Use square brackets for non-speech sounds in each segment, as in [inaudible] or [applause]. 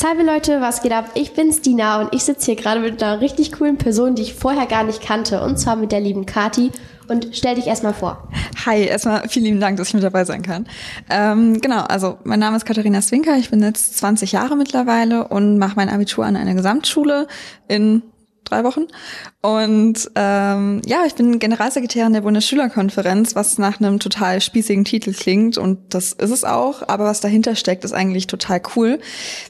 Salve Leute, was geht ab? Ich bin's Dina und ich sitze hier gerade mit einer richtig coolen Person, die ich vorher gar nicht kannte, und zwar mit der lieben Kati. Und stell dich erstmal vor. Hi, erstmal vielen lieben Dank, dass ich mit dabei sein kann. Ähm, genau, also mein Name ist Katharina Swinker, ich bin jetzt 20 Jahre mittlerweile und mache mein Abitur an einer Gesamtschule in drei Wochen. Und ähm, ja, ich bin Generalsekretärin der Bundesschülerkonferenz, was nach einem total spießigen Titel klingt. Und das ist es auch, aber was dahinter steckt, ist eigentlich total cool,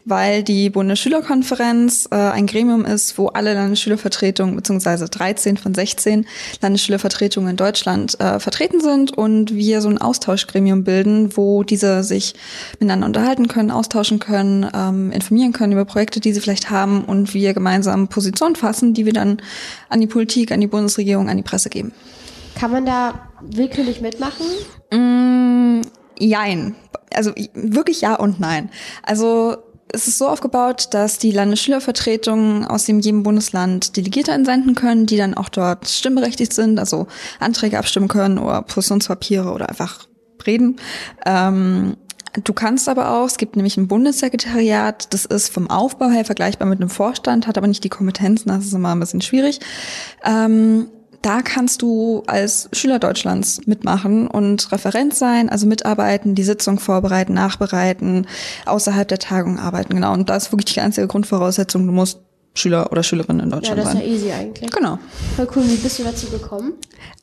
weil die Bundesschülerkonferenz äh, ein Gremium ist, wo alle Landesschülervertretungen beziehungsweise 13 von 16 Landesschülervertretungen in Deutschland äh, vertreten sind und wir so ein Austauschgremium bilden, wo diese sich miteinander unterhalten können, austauschen können, ähm, informieren können über Projekte, die sie vielleicht haben und wir gemeinsam Positionen fassen, die wir dann an die Politik, an die Bundesregierung, an die Presse geben. Kann man da willkürlich mitmachen? Mm, jein. Also wirklich ja und nein. Also es ist so aufgebaut, dass die Landesschülervertretungen aus dem jedem Bundesland Delegierte entsenden können, die dann auch dort stimmberechtigt sind, also Anträge abstimmen können oder Positionspapiere oder einfach reden. Ähm, Du kannst aber auch, es gibt nämlich ein Bundessekretariat, das ist vom Aufbau her vergleichbar mit einem Vorstand, hat aber nicht die Kompetenzen, das ist immer ein bisschen schwierig. Ähm, da kannst du als Schüler Deutschlands mitmachen und Referent sein, also mitarbeiten, die Sitzung vorbereiten, nachbereiten, außerhalb der Tagung arbeiten, genau. Und das ist wirklich die einzige Grundvoraussetzung. Du musst Schüler oder Schülerin in Deutschland sein. Ja, das ist ja easy eigentlich. Genau. Voll cool. Wie bist du dazu gekommen?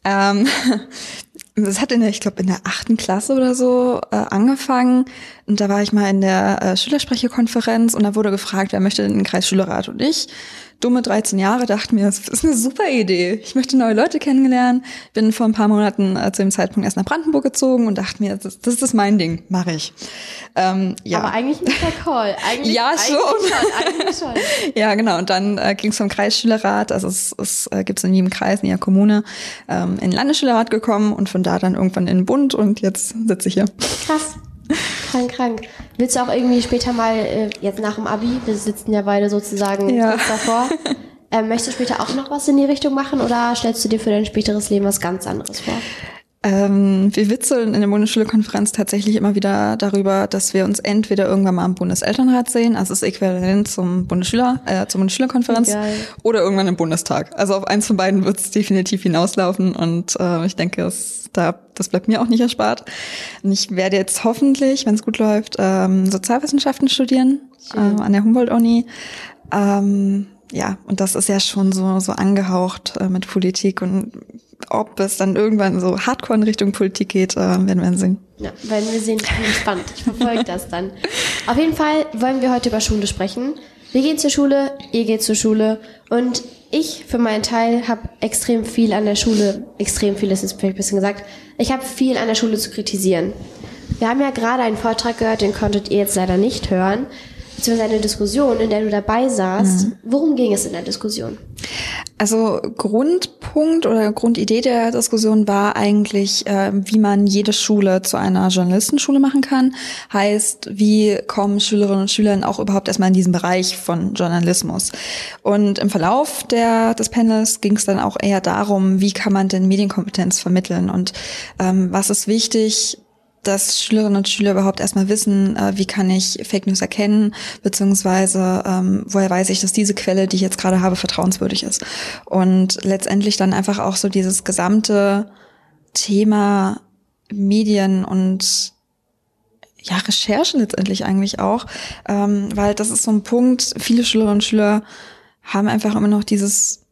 Ähm, [laughs] das hat in der, ich glaube, in der achten Klasse oder so äh, angefangen. Und da war ich mal in der äh, Schülersprecherkonferenz und da wurde gefragt, wer möchte den Kreisschülerrat und ich dumme 13 Jahre dachte mir, das ist eine super Idee. Ich möchte neue Leute kennenlernen. Bin vor ein paar Monaten äh, zu dem Zeitpunkt erst nach Brandenburg gezogen und dachte mir, das, das ist mein Ding, mache ich. Ähm, ja. Aber eigentlich nicht der Call. Eigentlich, ja, schon. Eigentlich schon, eigentlich [laughs] schon. ja, genau. Und dann äh, ging es vom Kreisschülerrat, also es, es äh, gibt in jedem Kreis, in jeder Kommune, ähm, in den Landesschülerrat gekommen und von da dann irgendwann in den Bund und jetzt sitze ich hier. Krass. Krank, krank. Willst du auch irgendwie später mal, äh, jetzt nach dem Abi, wir sitzen ja beide sozusagen ja. davor, [laughs] äh, möchtest du später auch noch was in die Richtung machen oder stellst du dir für dein späteres Leben was ganz anderes vor? Ähm, wir witzeln in der Bundesschülerkonferenz tatsächlich immer wieder darüber, dass wir uns entweder irgendwann mal im Bundeselternrat sehen, also das Äquivalent zum Bundesschüler, äh, zur Bundesschülerkonferenz, Geil. oder irgendwann im Bundestag. Also auf eins von beiden wird es definitiv hinauslaufen und äh, ich denke, es, da, das bleibt mir auch nicht erspart. Und ich werde jetzt hoffentlich, wenn es gut läuft, ähm, Sozialwissenschaften studieren äh, an der Humboldt-Uni. Ähm, ja, und das ist ja schon so, so angehaucht äh, mit Politik und ob es dann irgendwann so hardcore in Richtung Politik geht, äh, werden wir sehen. Ja, werden wir sehen. Ich bin gespannt. Ich verfolge das dann. Auf jeden Fall wollen wir heute über Schule sprechen. Wir gehen zur Schule, ihr geht zur Schule und ich für meinen Teil habe extrem viel an der Schule, extrem viel ist jetzt vielleicht ein bisschen gesagt, ich habe viel an der Schule zu kritisieren. Wir haben ja gerade einen Vortrag gehört, den konntet ihr jetzt leider nicht hören beziehungsweise eine Diskussion, in der du dabei saßt. Mhm. Worum ging es in der Diskussion? Also Grundpunkt oder Grundidee der Diskussion war eigentlich, äh, wie man jede Schule zu einer Journalistenschule machen kann. Heißt, wie kommen Schülerinnen und Schüler auch überhaupt erstmal in diesen Bereich von Journalismus. Und im Verlauf der, des Panels ging es dann auch eher darum, wie kann man denn Medienkompetenz vermitteln und ähm, was ist wichtig, dass Schülerinnen und Schüler überhaupt erstmal wissen, äh, wie kann ich Fake News erkennen, beziehungsweise ähm, woher weiß ich, dass diese Quelle, die ich jetzt gerade habe, vertrauenswürdig ist. Und letztendlich dann einfach auch so dieses gesamte Thema Medien und ja, Recherche letztendlich eigentlich auch, ähm, weil das ist so ein Punkt, viele Schülerinnen und Schüler haben einfach immer noch dieses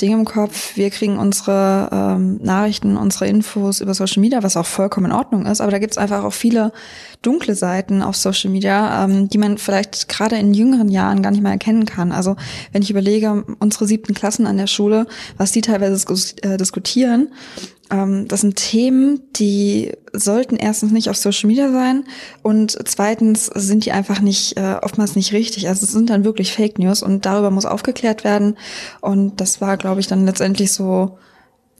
Ding im Kopf, wir kriegen unsere ähm, Nachrichten, unsere Infos über Social Media, was auch vollkommen in Ordnung ist, aber da gibt's einfach auch viele dunkle Seiten auf Social Media, ähm, die man vielleicht gerade in jüngeren Jahren gar nicht mehr erkennen kann. Also wenn ich überlege, unsere siebten Klassen an der Schule, was die teilweise äh, diskutieren, ähm, das sind Themen, die sollten erstens nicht auf Social Media sein und zweitens sind die einfach nicht äh, oftmals nicht richtig. Also es sind dann wirklich Fake News und darüber muss aufgeklärt werden. Und das war, glaube ich, dann letztendlich so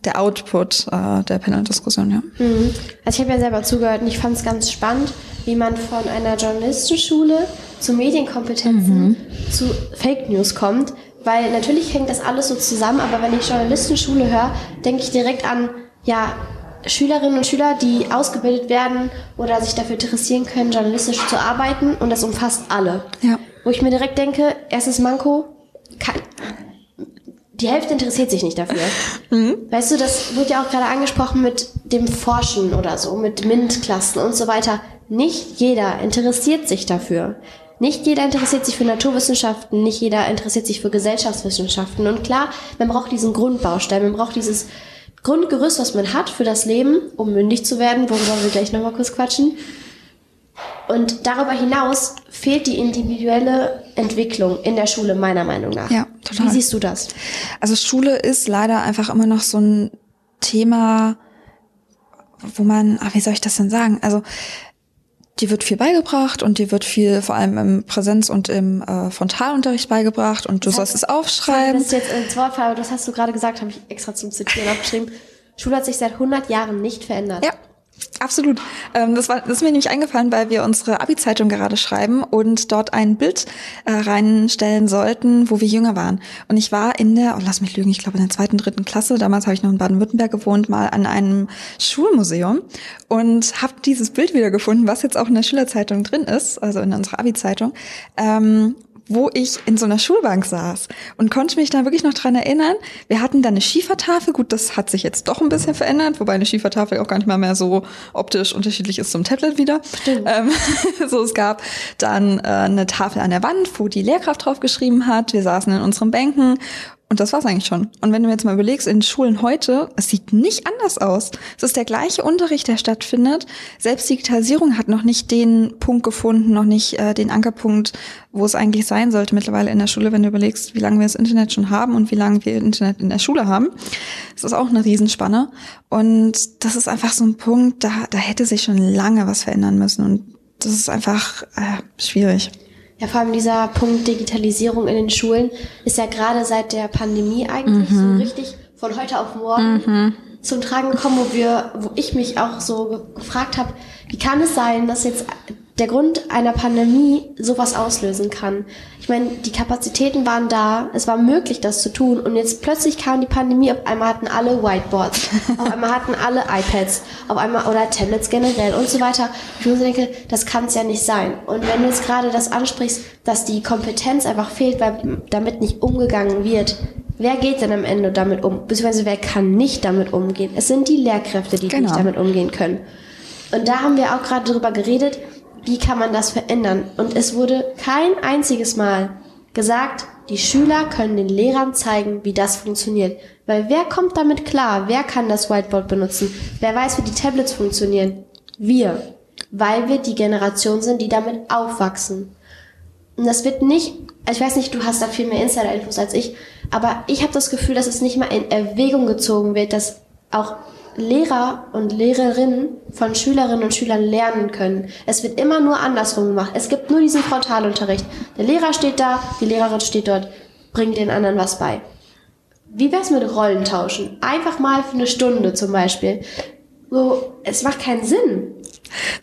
der Output äh, der Panel-Diskussion, ja. Mhm. Also ich habe ja selber zugehört und ich fand es ganz spannend, wie man von einer Journalistenschule zu Medienkompetenzen mhm. zu Fake News kommt. Weil natürlich hängt das alles so zusammen, aber wenn ich Journalistenschule höre, denke ich direkt an ja, Schülerinnen und Schüler, die ausgebildet werden oder sich dafür interessieren können, journalistisch zu arbeiten und das umfasst alle. Ja. Wo ich mir direkt denke, erstes Manko, kann, die Hälfte interessiert sich nicht dafür. [laughs] Weißt du, das wurde ja auch gerade angesprochen mit dem Forschen oder so, mit MINT-Klassen und so weiter. Nicht jeder interessiert sich dafür. Nicht jeder interessiert sich für Naturwissenschaften, nicht jeder interessiert sich für Gesellschaftswissenschaften. Und klar, man braucht diesen Grundbaustein, man braucht dieses Grundgerüst, was man hat für das Leben, um mündig zu werden, worüber wir gleich nochmal kurz quatschen. Und darüber hinaus fehlt die individuelle Entwicklung in der Schule, meiner Meinung nach. Ja, total. Wie siehst du das? Also Schule ist leider einfach immer noch so ein Thema, wo man, ah, wie soll ich das denn sagen? Also die wird viel beigebracht und die wird viel vor allem im Präsenz- und im äh, Frontalunterricht beigebracht und du sollst es aufschreiben. Das ist jetzt ins Wort fallen, aber das hast du gerade gesagt, habe ich extra zum Zitieren aufgeschrieben. Schule hat sich seit 100 Jahren nicht verändert. Ja, absolut. Ähm, das, war, das ist mir nämlich eingefallen, weil wir unsere Abi-Zeitung gerade schreiben und dort ein Bild äh, reinstellen sollten, wo wir jünger waren. Und ich war in der, oh, lass mich lügen, ich glaube in der zweiten, dritten Klasse, damals habe ich noch in Baden-Württemberg gewohnt, mal an einem Schulmuseum und habe dieses Bild wiedergefunden, was jetzt auch in der Schülerzeitung drin ist, also in unserer Abi-Zeitung. Wo ich in so einer Schulbank saß und konnte mich da wirklich noch dran erinnern. Wir hatten da eine Schiefertafel. Gut, das hat sich jetzt doch ein bisschen verändert, wobei eine Schiefertafel auch gar nicht mal mehr so optisch unterschiedlich ist zum Tablet wieder. Ähm, [laughs] so, es gab dann äh, eine Tafel an der Wand, wo die Lehrkraft drauf geschrieben hat. Wir saßen in unseren Bänken und das war's eigentlich schon. Und wenn du jetzt mal überlegst, in Schulen heute, es sieht nicht anders aus. Es ist der gleiche Unterricht, der stattfindet. Selbst Digitalisierung hat noch nicht den Punkt gefunden, noch nicht äh, den Ankerpunkt, wo es eigentlich sein sollte mittlerweile in der Schule, wenn du überlegst, wie lange wir das Internet schon haben und wie lange wir Internet in der Schule haben. Das ist auch eine Riesenspanne. Und das ist einfach so ein Punkt, da, da hätte sich schon lange was verändern müssen. Und das ist einfach äh, schwierig. Ja, vor allem dieser Punkt Digitalisierung in den Schulen ist ja gerade seit der Pandemie eigentlich Mhm. so richtig von heute auf morgen zum Tragen gekommen, wo wir, wo ich mich auch so ge- gefragt habe, wie kann es sein, dass jetzt der Grund einer Pandemie sowas auslösen kann? Ich meine, die Kapazitäten waren da, es war möglich, das zu tun und jetzt plötzlich kam die Pandemie, auf einmal hatten alle Whiteboards, [laughs] auf einmal hatten alle iPads, auf einmal oder Tablets generell und so weiter. Ich muss denke, das kann es ja nicht sein. Und wenn du jetzt gerade das ansprichst, dass die Kompetenz einfach fehlt, weil damit nicht umgegangen wird, wer geht denn am Ende damit um? Beziehungsweise wer kann nicht damit umgehen? Es sind die Lehrkräfte, die Genau. nicht damit umgehen können. Und da haben wir auch gerade drüber geredet, wie kann man das verändern? Und es wurde kein einziges Mal gesagt, die Schüler können den Lehrern zeigen, wie das funktioniert. Weil wer kommt damit klar? Wer kann das Whiteboard benutzen? Wer weiß, wie die Tablets funktionieren? Wir. Weil wir die Generation sind, die damit aufwachsen. Und das wird nicht, ich weiß nicht, du hast da viel mehr Insider-Infos als ich, aber ich habe das Gefühl, dass es nicht mal in Erwägung gezogen wird, dass auch Lehrer und Lehrerinnen von Schülerinnen und Schülern lernen können. Es wird immer nur andersrum gemacht. Es gibt nur diesen Frontalunterricht. Der Lehrer steht da, die Lehrerin steht dort, bringt den anderen was bei. Wie wär's mit Rollentauschen? Einfach mal für eine Stunde zum Beispiel. So, es macht keinen Sinn.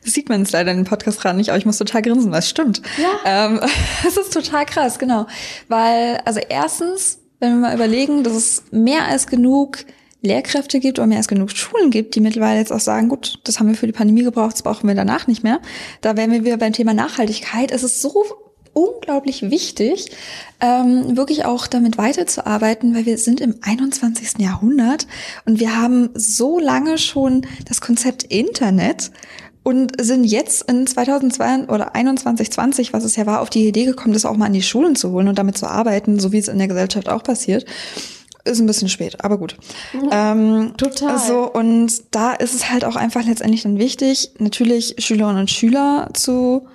Das sieht man jetzt leider in den Podcast gerade nicht, aber ich muss total grinsen, weil es stimmt. Ja. Ähm, [laughs] es ist total krass, genau. Weil, also erstens, wenn wir mal überlegen, dass es mehr als genug Lehrkräfte gibt oder mehr als genug Schulen gibt, die mittlerweile jetzt auch sagen, gut, das haben wir für die Pandemie gebraucht, das brauchen wir danach nicht mehr. Da wären wir wieder beim Thema Nachhaltigkeit. Es ist so unglaublich wichtig, ähm, wirklich auch damit weiterzuarbeiten, weil wir sind im 21. Jahrhundert und wir haben so lange schon das Konzept Internet und sind jetzt in 2002 oder 21, 20, was es ja war, auf die Idee gekommen, das auch mal an die Schulen zu holen und damit zu arbeiten, so wie es in der Gesellschaft auch passiert. Ist ein bisschen spät, aber gut. Ähm, Total. So, und da ist es halt auch einfach letztendlich dann wichtig, natürlich Schülerinnen und Schüler zu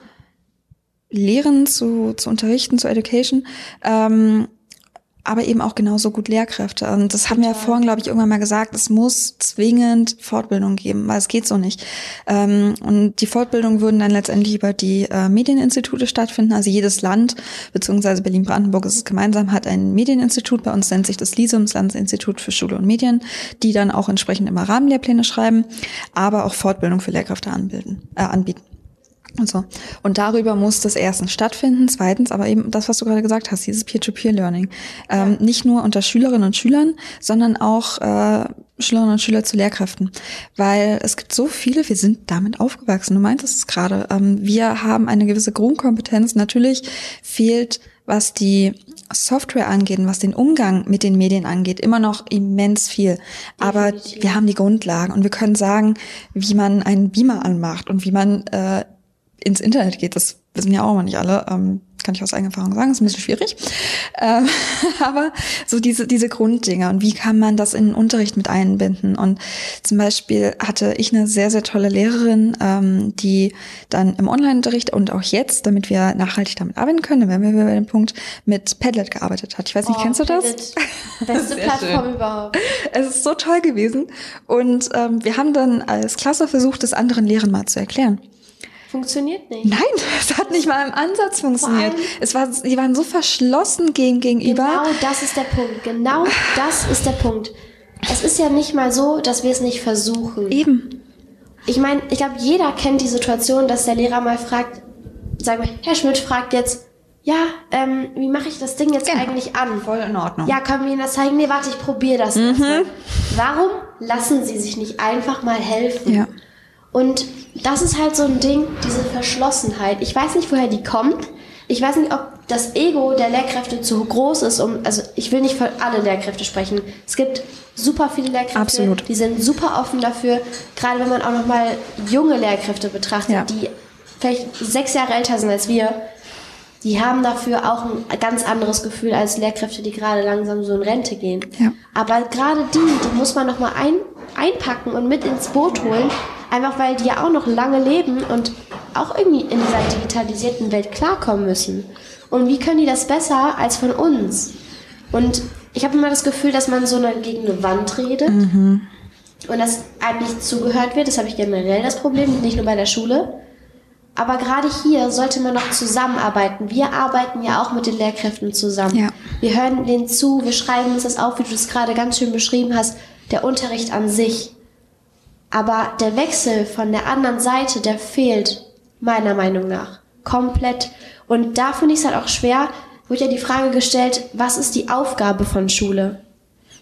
lehren, zu, zu unterrichten, zu Education, ähm, aber eben auch genauso gut Lehrkräfte. Und das haben wir ja vorhin, glaube ich, irgendwann mal gesagt, es muss zwingend Fortbildung geben, weil es geht so nicht. Ähm, und die Fortbildung würden dann letztendlich über die äh, Medieninstitute stattfinden. Also jedes Land, beziehungsweise Berlin-Brandenburg ist es gemeinsam, hat ein Medieninstitut. Bei uns nennt sich das LISUM, das Landesinstitut für Schule und Medien, die dann auch entsprechend immer Rahmenlehrpläne schreiben, aber auch Fortbildung für Lehrkräfte anbilden, äh, anbieten. Und so. Und darüber muss das erstens stattfinden, zweitens aber eben das, was du gerade gesagt hast, dieses Peer-to-Peer-Learning. Ähm, Nicht nur unter Schülerinnen und Schülern, sondern auch äh, Schülerinnen und Schüler zu Lehrkräften, weil es gibt so viele, wir sind damit aufgewachsen, du meintest es gerade, ähm, wir haben eine gewisse Grundkompetenz, natürlich fehlt, was die Software angeht und was den Umgang mit den Medien angeht, immer noch immens viel. Aber Definitiv. wir haben die Grundlagen und wir können sagen, wie man einen Beamer anmacht und wie man äh, ins Internet geht. Das wissen ja auch noch nicht alle. Ähm, kann ich aus eigener Erfahrung sagen, ist ein bisschen schwierig. Ähm, [laughs] aber so diese, diese Grunddinge und wie kann man das in den Unterricht mit einbinden? Und zum Beispiel hatte ich eine sehr, sehr tolle Lehrerin, ähm, die dann im Online-Unterricht und auch jetzt, damit wir nachhaltig damit arbeiten können, wären wir bei dem Punkt, mit Padlet gearbeitet hat. Ich weiß nicht, oh, kennst du das? Beste [laughs] Plattform schön. überhaupt. Es ist so toll gewesen. Und ähm, wir haben dann als Klasse versucht, das anderen Lehrern mal zu erklären. Funktioniert nicht. Nein, [laughs] es hat nicht mal im Ansatz funktioniert. Es war, die waren so verschlossen gegen, gegenüber. Genau das ist der Punkt. Genau das ist der Punkt. Es ist ja nicht mal so, dass wir es nicht versuchen. Eben. Ich meine, ich glaube, jeder kennt die Situation, dass der Lehrer mal fragt, sagen wir, Herr Schmidt fragt jetzt, ja, ähm, wie mache ich das Ding jetzt genau. eigentlich an? Voll in Ordnung. Ja, können wir Ihnen das zeigen? Nee, warte, ich probiere das mhm. Warum lassen Sie sich nicht einfach mal helfen? Ja. Und das ist halt so ein Ding, diese Verschlossenheit. Ich weiß nicht, woher die kommt. Ich weiß nicht, ob das Ego der Lehrkräfte zu groß ist, um, also ich will nicht für alle Lehrkräfte sprechen. Es gibt super viele Lehrkräfte, Absolut. die sind super offen dafür, gerade wenn man auch nochmal junge Lehrkräfte betrachtet, ja. die vielleicht sechs Jahre älter sind als wir, die haben dafür auch ein ganz anderes Gefühl als Lehrkräfte, die gerade langsam so in Rente gehen. Ja. Aber gerade die, die muss man nochmal ein, einpacken und mit ins Boot holen, Einfach weil die ja auch noch lange leben und auch irgendwie in dieser digitalisierten Welt klarkommen müssen. Und wie können die das besser als von uns? Und ich habe immer das Gefühl, dass man so eine, gegen eine Wand redet mhm. und dass einem nicht zugehört wird. Das habe ich generell das Problem, nicht nur bei der Schule. Aber gerade hier sollte man noch zusammenarbeiten. Wir arbeiten ja auch mit den Lehrkräften zusammen. Ja. Wir hören denen zu, wir schreiben uns das auf, wie du das gerade ganz schön beschrieben hast. Der Unterricht an sich aber der Wechsel von der anderen Seite, der fehlt meiner Meinung nach komplett. Und da finde ich es halt auch schwer, wurde ja die Frage gestellt, was ist die Aufgabe von Schule?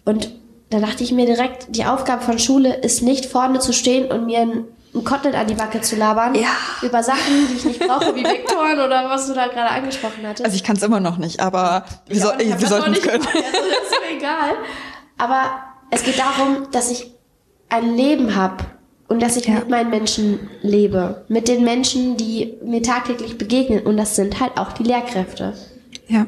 Und da dachte ich mir direkt, die Aufgabe von Schule ist nicht vorne zu stehen und mir ein, ein Kotelett an die Backe zu labern ja. über Sachen, die ich nicht brauche, wie Vektoren oder was du da gerade angesprochen hattest. Also ich kann es immer noch nicht, aber wir, soll, wir sollten es können. Also ist mir egal. Aber es geht darum, dass ich ein Leben habe und dass ich ja. mit meinen Menschen lebe, mit den Menschen, die mir tagtäglich begegnen und das sind halt auch die Lehrkräfte. Ja.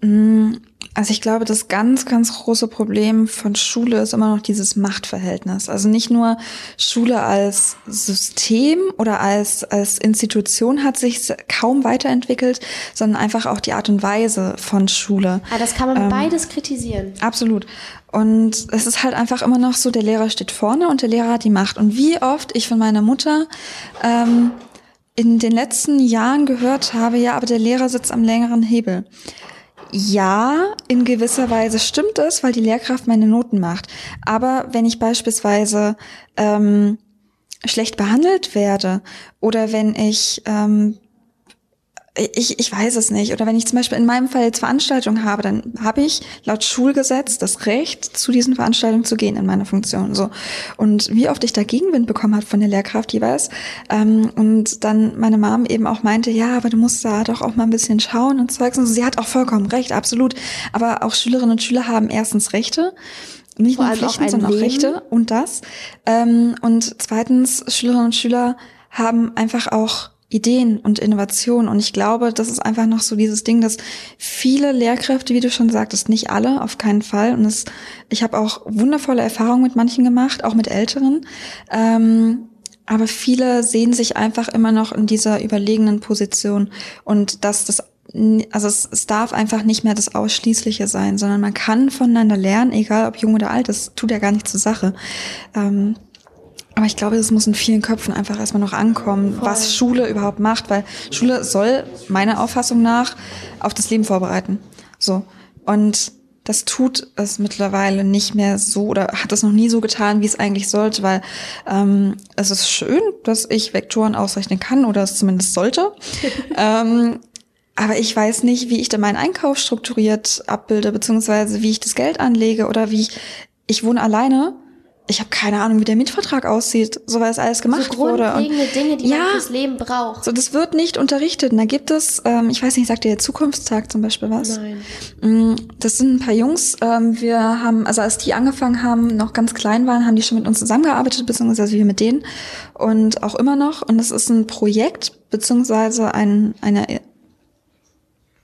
Mm, also ich glaube, das ganz, ganz große Problem von Schule ist immer noch dieses Machtverhältnis. Also nicht nur Schule als System oder als, als Institution hat sich kaum weiterentwickelt, sondern einfach auch die Art und Weise von Schule. Ah, das kann man ähm, beides kritisieren. Absolut. Und es ist halt einfach immer noch so, der Lehrer steht vorne und der Lehrer hat die Macht. Und wie oft ich von meiner Mutter ähm, in den letzten Jahren gehört habe, ja, aber der Lehrer sitzt am längeren Hebel. Ja, in gewisser Weise stimmt es, weil die Lehrkraft meine Noten macht. Aber wenn ich beispielsweise ähm, schlecht behandelt werde oder wenn ich ähm, ich, ich weiß es nicht. Oder wenn ich zum Beispiel in meinem Fall jetzt Veranstaltungen habe, dann habe ich laut Schulgesetz das Recht, zu diesen Veranstaltungen zu gehen in meiner Funktion. So. Und wie oft ich da Gegenwind bekommen habe von der Lehrkraft jeweils. Ähm, und dann meine Mom eben auch meinte, ja, aber du musst da doch auch mal ein bisschen schauen und Zeugs. Und so. Sie hat auch vollkommen recht, absolut. Aber auch Schülerinnen und Schüler haben erstens Rechte nicht nur Pflichten, sondern auch Rechte und das. Ähm, und zweitens, Schülerinnen und Schüler haben einfach auch Ideen und Innovation. Und ich glaube, das ist einfach noch so dieses Ding, dass viele Lehrkräfte, wie du schon sagtest, nicht alle, auf keinen Fall. Und es, ich habe auch wundervolle Erfahrungen mit manchen gemacht, auch mit Älteren. Ähm, aber viele sehen sich einfach immer noch in dieser überlegenen Position und dass das also es, es darf einfach nicht mehr das Ausschließliche sein, sondern man kann voneinander lernen, egal ob jung oder alt, das tut ja gar nicht zur Sache. Ähm, aber ich glaube, es muss in vielen Köpfen einfach erstmal noch ankommen, Voll. was Schule überhaupt macht, weil Schule soll meiner Auffassung nach auf das Leben vorbereiten. So. Und das tut es mittlerweile nicht mehr so oder hat es noch nie so getan, wie es eigentlich sollte, weil ähm, es ist schön, dass ich Vektoren ausrechnen kann oder es zumindest sollte. [laughs] ähm, aber ich weiß nicht, wie ich da meinen Einkauf strukturiert abbilde, beziehungsweise wie ich das Geld anlege oder wie ich, ich wohne alleine ich habe keine Ahnung, wie der Mietvertrag aussieht, so weil es alles gemacht so wurde. Und grundlegende Dinge, die ja, man fürs Leben braucht. so das wird nicht unterrichtet. Und da gibt es, ähm, ich weiß nicht, sagt der Zukunftstag zum Beispiel was? Nein. Mm, Das sind ein paar Jungs. Ähm, wir haben, also als die angefangen haben, noch ganz klein waren, haben die schon mit uns zusammengearbeitet, beziehungsweise wir mit denen und auch immer noch. Und das ist ein Projekt, beziehungsweise ein, eine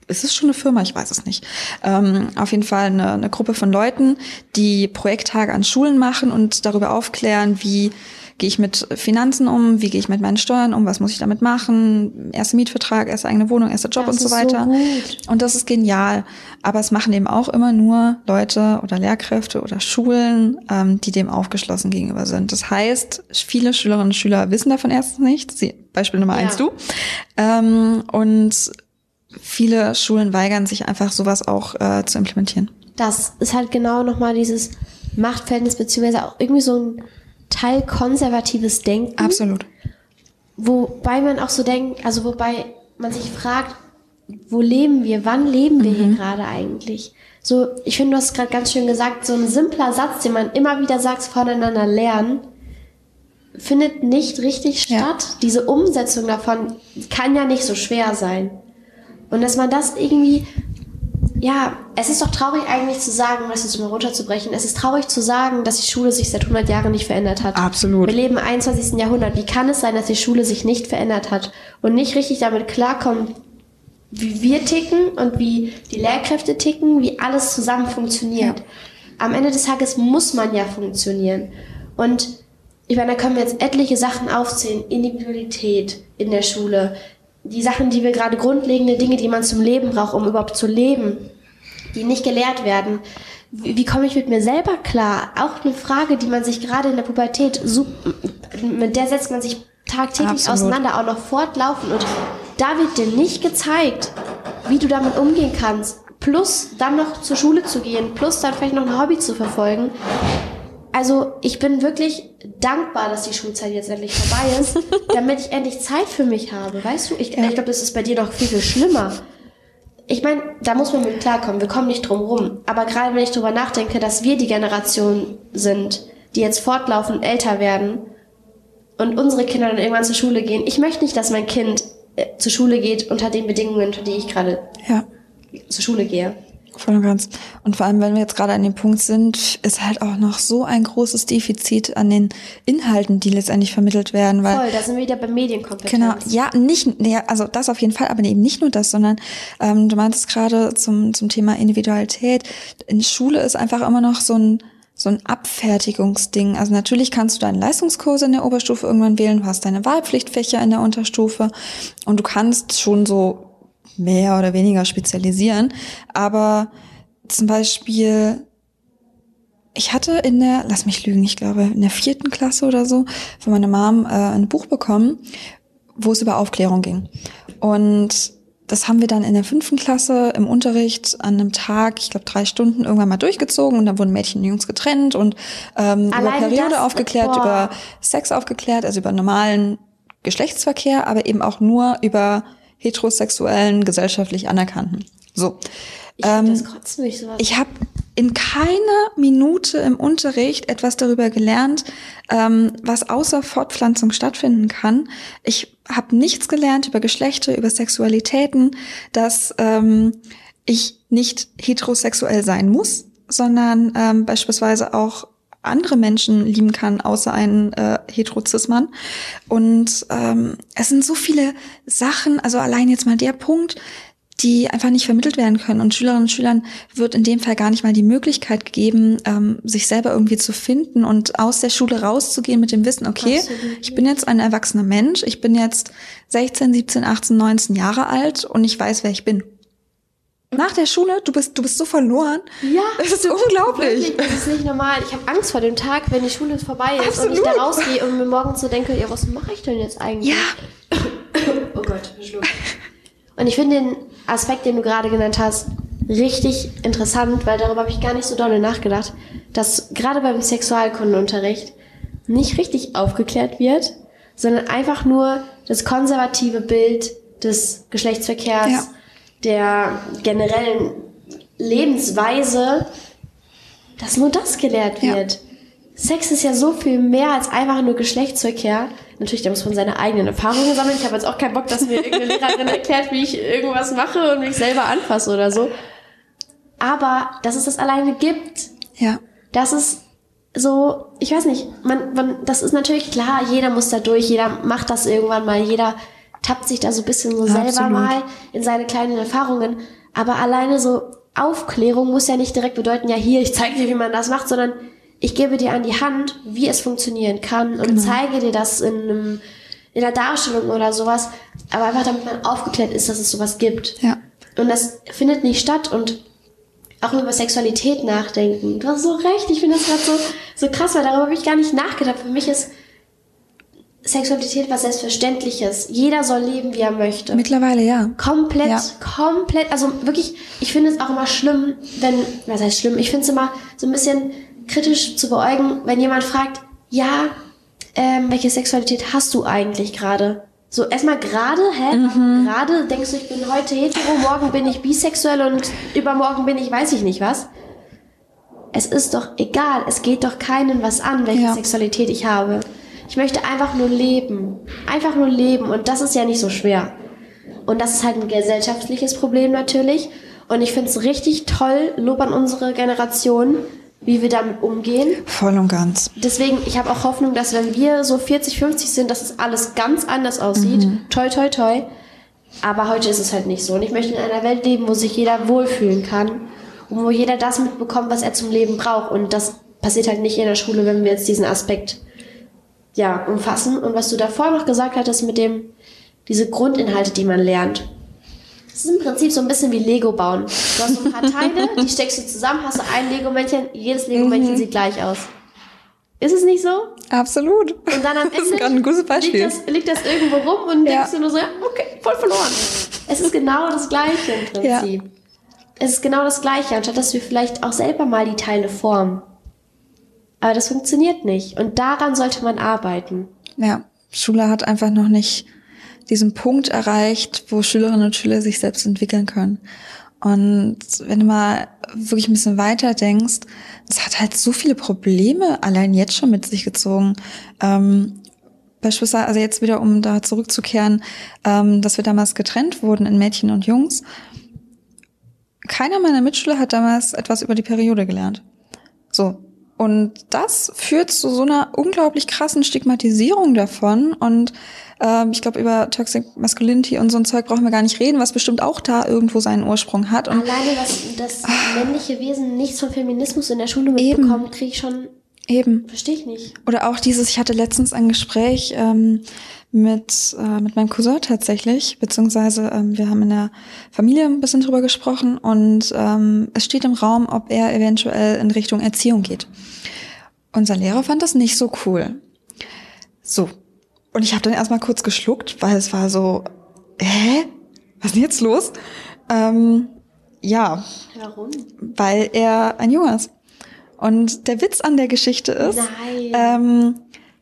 ist es schon eine Firma? Ich weiß es nicht. Ähm, auf jeden Fall eine, eine Gruppe von Leuten, die Projekttage an Schulen machen und darüber aufklären, wie gehe ich mit Finanzen um, wie gehe ich mit meinen Steuern um, was muss ich damit machen, erster Mietvertrag, erste eigene Wohnung, erster Job Das und so so weiter. gut. Und das ist genial. Aber es machen eben auch immer nur Leute oder Lehrkräfte oder Schulen, ähm, die dem aufgeschlossen gegenüber sind. Das heißt, viele Schülerinnen und Schüler wissen davon erstens nicht. Sie, Beispiel Nummer Ja. eins du. Ähm, und viele Schulen weigern sich einfach, sowas auch äh, zu implementieren. Das ist halt genau nochmal dieses Machtverhältnis, beziehungsweise auch irgendwie so ein Teil konservatives Denken. Absolut. Wobei man auch so denkt, also wobei man sich fragt, wo leben wir, wann leben wir Mhm. hier gerade eigentlich? So, ich finde, du hast gerade ganz schön gesagt, so ein simpler Satz, den man immer wieder sagt, voneinander lernen, findet nicht richtig Ja. statt. Diese Umsetzung davon kann ja nicht so schwer sein. Und dass man das irgendwie, ja, es ist doch traurig eigentlich zu sagen, um das jetzt mal runterzubrechen, es ist traurig zu sagen, dass die Schule sich seit 100 Jahren nicht verändert hat. Absolut. Wir leben im 21. Jahrhundert. Wie kann es sein, dass die Schule sich nicht verändert hat und nicht richtig damit klarkommt, wie wir ticken und wie die Lehrkräfte ticken, wie alles zusammen funktioniert. Am Ende des Tages muss man ja funktionieren. Und ich meine, da können wir jetzt etliche Sachen aufzählen. Individualität in der Schule. Die Sachen, die wir gerade grundlegende Dinge, die man zum Leben braucht, um überhaupt zu leben, die nicht gelehrt werden. Wie, wie komme ich mit mir selber klar? Auch eine Frage, die man sich gerade in der Pubertät, mit der setzt man sich tagtäglich Absolut. auseinander, auch noch fortlaufend. Und da wird dir nicht gezeigt, wie du damit umgehen kannst. Plus dann noch zur Schule zu gehen, plus dann vielleicht noch ein Hobby zu verfolgen. Also ich bin wirklich dankbar, dass die Schulzeit jetzt endlich vorbei ist, [laughs] damit ich endlich Zeit für mich habe. Weißt du, ich, ich glaube, das ist bei dir noch viel, viel schlimmer. Ich meine, da muss man mit klarkommen. Wir kommen nicht drum rum. Aber gerade wenn ich darüber nachdenke, dass wir die Generation sind, die jetzt fortlaufend älter werden und unsere Kinder dann irgendwann zur Schule gehen. Ich möchte nicht, dass mein Kind äh, zur Schule geht unter den Bedingungen, unter die ich gerade Ja. zur Schule gehe. Voll und ganz. Und vor allem, wenn wir jetzt gerade an dem Punkt sind, ist halt auch noch so ein großes Defizit an den Inhalten, die letztendlich vermittelt werden, weil Voll, da sind wir wieder bei Medienkompetenz. Genau, ja, nicht, ja, also das auf jeden Fall, aber eben nicht nur das, sondern ähm, du meintest gerade zum, zum Thema Individualität. In Schule ist einfach immer noch so ein so ein Abfertigungsding. Also natürlich kannst du deine Leistungskurse in der Oberstufe irgendwann wählen, du hast deine Wahlpflichtfächer in der Unterstufe und du kannst schon so mehr oder weniger spezialisieren. Aber zum Beispiel ich hatte in der, lass mich lügen, ich glaube in der vierten Klasse oder so von meiner Mom äh, ein Buch bekommen, wo es über Aufklärung ging. Und das haben wir dann in der fünften Klasse im Unterricht an einem Tag, ich glaube drei Stunden, irgendwann mal durchgezogen und dann wurden Mädchen und Jungs getrennt und ähm, über Periode das- aufgeklärt, boah. über Sex aufgeklärt, also über normalen Geschlechtsverkehr, aber eben auch nur über heterosexuellen, gesellschaftlich anerkannten. So. Ich Ähm, das kotzt mich sowas. ich habe in keiner Minute im Unterricht etwas darüber gelernt, ähm, was außer Fortpflanzung stattfinden kann. Ich habe nichts gelernt über Geschlechter, über Sexualitäten, dass ähm, ich nicht heterosexuell sein muss, sondern ähm, beispielsweise auch andere Menschen lieben kann, außer einen äh, Heterozismann. Und ähm, es sind so viele Sachen, also allein jetzt mal der Punkt, die einfach nicht vermittelt werden können. Und Schülerinnen und Schülern wird in dem Fall gar nicht mal die Möglichkeit gegeben, ähm, sich selber irgendwie zu finden und aus der Schule rauszugehen mit dem Wissen, okay, Absolut. ich bin jetzt ein erwachsener Mensch, ich bin jetzt 16, 17, 18, 19 Jahre alt und ich weiß, wer ich bin. Nach der Schule, du bist, du bist so verloren. Ja, Das ist unglaublich. Wirklich, das ist nicht normal. Ich habe Angst vor dem Tag, wenn die Schule vorbei ist und ich Absolut. da rausgehe und mir morgens so denke, ja, was mache ich denn jetzt eigentlich? Ja, [coughs] Oh Gott, verschluckt. Und ich finde den Aspekt, den du gerade genannt hast, richtig interessant, weil darüber habe ich gar nicht so doll nachgedacht, dass gerade beim Sexualkundenunterricht nicht richtig aufgeklärt wird, sondern einfach nur das konservative Bild des Geschlechtsverkehrs, Ja. Der generellen Lebensweise, dass nur das gelehrt Ja. wird. Sex ist ja so viel mehr als einfach nur Geschlechtsverkehr. Natürlich, da muss man seine eigenen Erfahrungen sammeln. Ich habe jetzt auch keinen Bock, dass mir irgendeine Lehrerin [laughs] erklärt, wie ich irgendwas mache und mich selber anfasse oder so. Aber dass es das alleine gibt, Ja. das ist so, ich weiß nicht, man, man, das ist natürlich klar, jeder muss da durch, jeder macht das irgendwann mal, jeder tappt sich da so ein bisschen so selber Absolut. mal in seine kleinen Erfahrungen. Aber alleine so Aufklärung muss ja nicht direkt bedeuten, ja hier, ich zeige dir, wie man das macht, sondern ich gebe dir an die Hand, wie es funktionieren kann und zeige dir das in einem, in einer Darstellung oder sowas. Aber einfach damit man aufgeklärt ist, dass es sowas gibt. Ja. Und das findet nicht statt und auch über Sexualität nachdenken. Du hast so recht, ich finde das gerade so, so krass, weil darüber habe ich gar nicht nachgedacht. Für mich ist Sexualität was Selbstverständliches. Jeder soll leben, wie er möchte. Mittlerweile ja. Komplett, Ja. komplett, also wirklich, ich finde es auch immer schlimm, wenn, was heißt schlimm, ich finde es immer so ein bisschen kritisch zu beäugen, wenn jemand fragt, ja, ähm, welche Sexualität hast du eigentlich gerade? So, erstmal gerade, hä? Gerade denkst du, ich bin heute hetero, morgen bin ich bisexuell und übermorgen bin ich weiß ich nicht was. Es ist doch egal, es geht doch keinen was an, welche Ja. Sexualität ich habe. Ich möchte einfach nur leben. Einfach nur leben und das ist ja nicht so schwer. Und das ist halt ein gesellschaftliches Problem natürlich. Und ich finde es richtig toll, Lob an unsere Generation, wie wir damit umgehen. Voll und ganz. Deswegen, ich habe auch Hoffnung, dass wenn wir so 40, 50 sind, dass es alles ganz anders aussieht. Toi, toi, toi. Aber heute ist es halt nicht so. Und ich möchte in einer Welt leben, wo sich jeder wohlfühlen kann. Und wo jeder das mitbekommt, was er zum Leben braucht. Und das passiert halt nicht in der Schule, wenn wir jetzt diesen Aspekt ja, umfassen. Und was du davor noch gesagt hattest mit dem, diese Grundinhalte, die man lernt. Das ist im Prinzip so ein bisschen wie Lego bauen. Du hast so ein paar [laughs] Teile, die steckst du zusammen, hast du ein Lego-Männchen, jedes Lego-Männchen sieht gleich aus. Ist es nicht so? Absolut. Und dann am [laughs] Ende. Liegt, das, liegt das irgendwo rum und Ja. denkst du nur so, ja, okay, voll verloren. Es ist genau das Gleiche im Prinzip. Es ist genau das Gleiche, anstatt dass wir vielleicht auch selber mal die Teile formen. Aber das funktioniert nicht. Und daran sollte man arbeiten. Ja, Schule hat einfach noch nicht diesen Punkt erreicht, wo Schülerinnen und Schüler sich selbst entwickeln können. Und wenn du mal wirklich ein bisschen weiter denkst, es hat halt so viele Probleme allein jetzt schon mit sich gezogen. Ähm, beispielsweise, also jetzt wieder, um da zurückzukehren, ähm, dass wir damals getrennt wurden in Mädchen und Jungs. Keiner meiner Mitschüler hat damals etwas über die Periode gelernt. So. Und das führt zu so einer unglaublich krassen Stigmatisierung davon. Und ähm, ich glaube, über Toxic Masculinity und so ein Zeug brauchen wir gar nicht reden, was bestimmt auch da irgendwo seinen Ursprung hat. Und Alleine, dass das männliche Wesen nichts von Feminismus in der Schule mitbekommt, kriege ich schon, eben. verstehe ich nicht. Oder auch dieses, ich hatte letztens ein Gespräch ähm, mit, äh, mit meinem Cousin tatsächlich, beziehungsweise ähm, wir haben in der Familie ein bisschen drüber gesprochen und ähm, es steht im Raum, ob er eventuell in Richtung Erziehung geht. Unser Lehrer fand das nicht so cool. So. Und ich habe dann erstmal kurz geschluckt, weil es war so, hä? Was ist denn jetzt los? Ähm, ja, Warum? weil er ein Junge ist. Und der Witz an der Geschichte ist, Nein. ähm,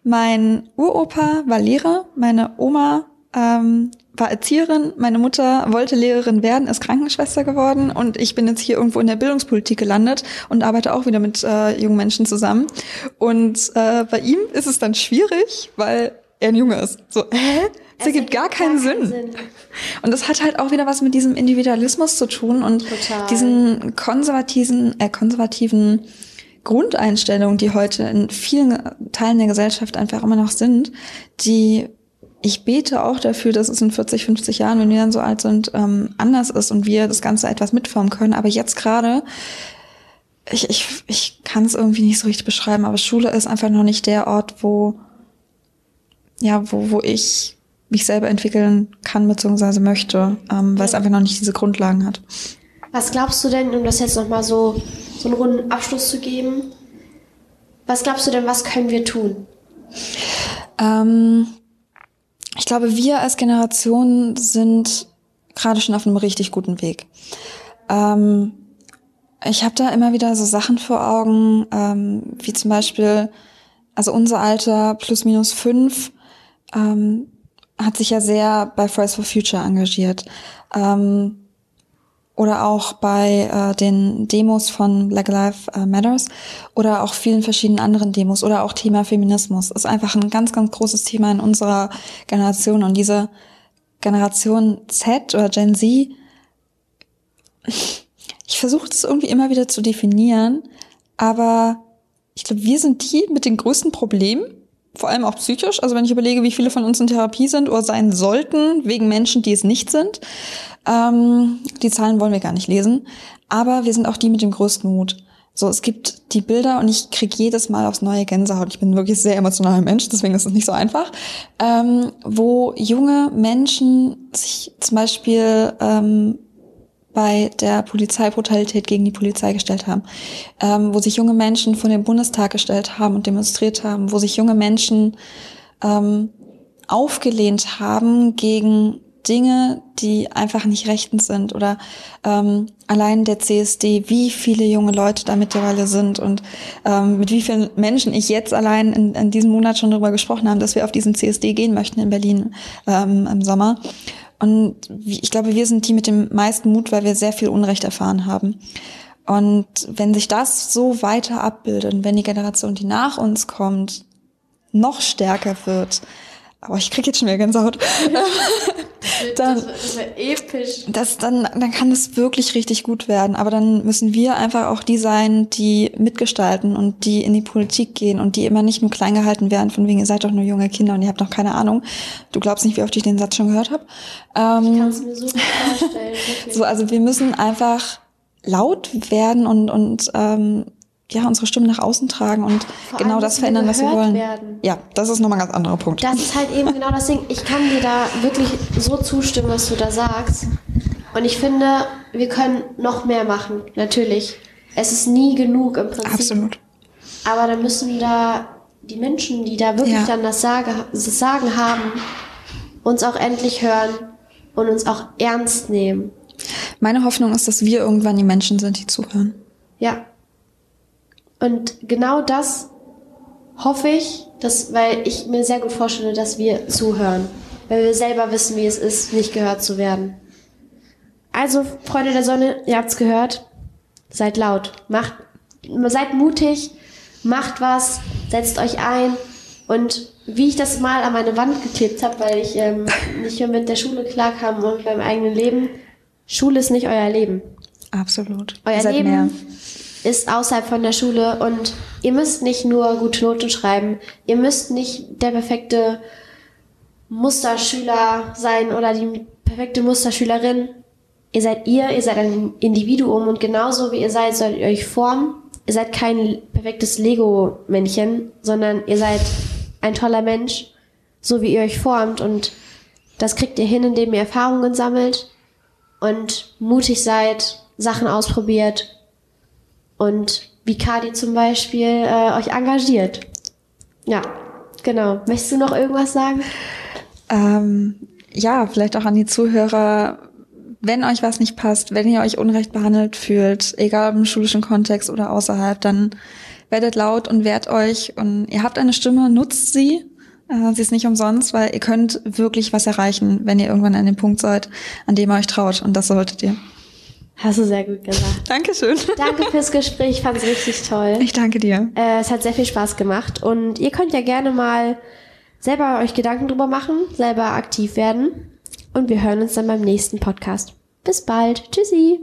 mein Uropa war Lehrer, meine Oma ähm, war Erzieherin, meine Mutter wollte Lehrerin werden, ist Krankenschwester geworden und ich bin jetzt hier irgendwo in der Bildungspolitik gelandet und arbeite auch wieder mit äh, jungen Menschen zusammen. Und äh, bei ihm ist es dann schwierig, weil er ein Junge ist. So, hä? Das ergibt gar keinen Sinn. Und das hat halt auch wieder was mit diesem Individualismus zu tun und Total. diesen konservativen, äh, konservativen Grundeinstellungen, die heute in vielen Teilen der Gesellschaft einfach immer noch sind, die ich bete auch dafür, dass es in 40, 50 Jahren, wenn wir dann so alt sind, ähm, anders ist und wir das Ganze etwas mitformen können. Aber jetzt gerade, ich, ich, ich kann es irgendwie nicht so richtig beschreiben, aber Schule ist einfach noch nicht der Ort, wo, ja, wo, wo ich mich selber entwickeln kann bzw. möchte, ähm, weil es einfach noch nicht diese Grundlagen hat. Was glaubst du denn, um das jetzt nochmal so, so einen runden Abschluss zu geben? Was glaubst du denn, was können wir tun? Ähm, ich glaube, wir als Generation sind gerade schon auf einem richtig guten Weg. Ähm, ich habe da immer wieder so Sachen vor Augen, ähm, wie zum Beispiel, also unser Alter plus minus fünf ähm, hat sich ja sehr bei Fridays for Future engagiert. Ähm, oder auch bei äh, den Demos von Black Lives äh, Matters oder auch vielen verschiedenen anderen Demos oder auch Thema Feminismus ist einfach ein ganz, ganz großes Thema in unserer Generation und diese Generation Z oder Gen Z, ich versuche das irgendwie immer wieder zu definieren, aber ich glaube, wir sind die mit den größten Problemen, vor allem auch psychisch. Also wenn ich überlege, wie viele von uns in Therapie sind oder sein sollten, wegen Menschen, die es nicht sind. Ähm, die Zahlen wollen wir gar nicht lesen. Aber wir sind auch die mit dem größten Mut. So, es gibt die Bilder und ich kriege jedes Mal aufs neue Gänsehaut. Ich bin wirklich sehr emotionaler Mensch, deswegen ist es nicht so einfach. Ähm, wo junge Menschen sich zum Beispiel ähm, bei der Polizeibrutalität gegen die Polizei gestellt haben, ähm, wo sich junge Menschen vor den Bundestag gestellt haben und demonstriert haben, wo sich junge Menschen ähm, aufgelehnt haben gegen Dinge, die einfach nicht rechtens sind oder ähm, allein der CSD, wie viele junge Leute da mittlerweile sind und ähm, mit wie vielen Menschen ich jetzt allein in, in diesem Monat schon darüber gesprochen habe, dass wir auf diesen CSD gehen möchten in Berlin ähm, im Sommer. Und ich glaube, wir sind die mit dem meisten Mut, weil wir sehr viel Unrecht erfahren haben. Und wenn sich das so weiter abbildet und wenn die Generation, die nach uns kommt, noch stärker wird, aber ich kriege jetzt schon wieder Gänsehaut. [laughs] dann, das, das wäre episch. Das, dann, dann kann es wirklich richtig gut werden. Aber dann müssen wir einfach auch die sein, die mitgestalten und die in die Politik gehen und die immer nicht nur klein gehalten werden, von wegen, ihr seid doch nur junge Kinder und ihr habt noch keine Ahnung. Du glaubst nicht, wie oft ich den Satz schon gehört habe. Ähm, ich kann es mir so gut vorstellen. [laughs] so, also wir müssen einfach laut werden und, und ähm, ja, unsere Stimme nach außen tragen und Vor genau das verändern, was wir wollen. Werden. Ja, das ist nochmal ein ganz anderer Punkt. Das ist halt eben genau das Ding. Ich kann dir da wirklich so zustimmen, was du da sagst. Und ich finde, wir können noch mehr machen. Natürlich. Es ist nie genug im Prinzip. Absolut. Aber dann müssen da die Menschen, die da wirklich ja. dann das, Sage, das Sagen haben, uns auch endlich hören und uns auch ernst nehmen. Meine Hoffnung ist, dass wir irgendwann die Menschen sind, die zuhören. Ja, und genau das hoffe ich, dass, weil ich mir sehr gut vorstelle, dass wir zuhören. Weil wir selber wissen, wie es ist, nicht gehört zu werden. Also, Freunde der Sonne, ihr habt's gehört. Seid laut. Macht, seid mutig. Macht was. Setzt euch ein. Und wie ich das mal an meine Wand geklebt habe, weil ich ähm, nicht mehr mit der Schule klarkam und beim eigenen Leben. Schule ist nicht euer Leben. Absolut. Euer Leben mehr ist außerhalb von der Schule und ihr müsst nicht nur gute Noten schreiben, ihr müsst nicht der perfekte Musterschüler sein oder die perfekte Musterschülerin. Ihr seid ihr, ihr seid ein Individuum und genauso wie ihr seid, sollt ihr euch formen. Ihr seid kein perfektes Lego-Männchen, sondern ihr seid ein toller Mensch, so wie ihr euch formt und das kriegt ihr hin, indem ihr Erfahrungen sammelt und mutig seid, Sachen ausprobiert und wie Kadi zum Beispiel äh, euch engagiert. Ja, genau. Möchtest du noch irgendwas sagen? Ähm, ja, vielleicht auch an die Zuhörer. Wenn euch was nicht passt, wenn ihr euch unrecht behandelt fühlt, egal ob im schulischen Kontext oder außerhalb, dann werdet laut und wehrt euch. Und ihr habt eine Stimme, nutzt sie. Äh, sie ist nicht umsonst, weil ihr könnt wirklich was erreichen, wenn ihr irgendwann an dem Punkt seid, an dem ihr euch traut. Und das solltet ihr. Hast du sehr gut gesagt. Dankeschön. Danke fürs Gespräch, ich fand es richtig toll. Ich danke dir. Äh, es hat sehr viel Spaß gemacht und ihr könnt ja gerne mal selber euch Gedanken drüber machen, selber aktiv werden und wir hören uns dann beim nächsten Podcast. Bis bald. Tschüssi.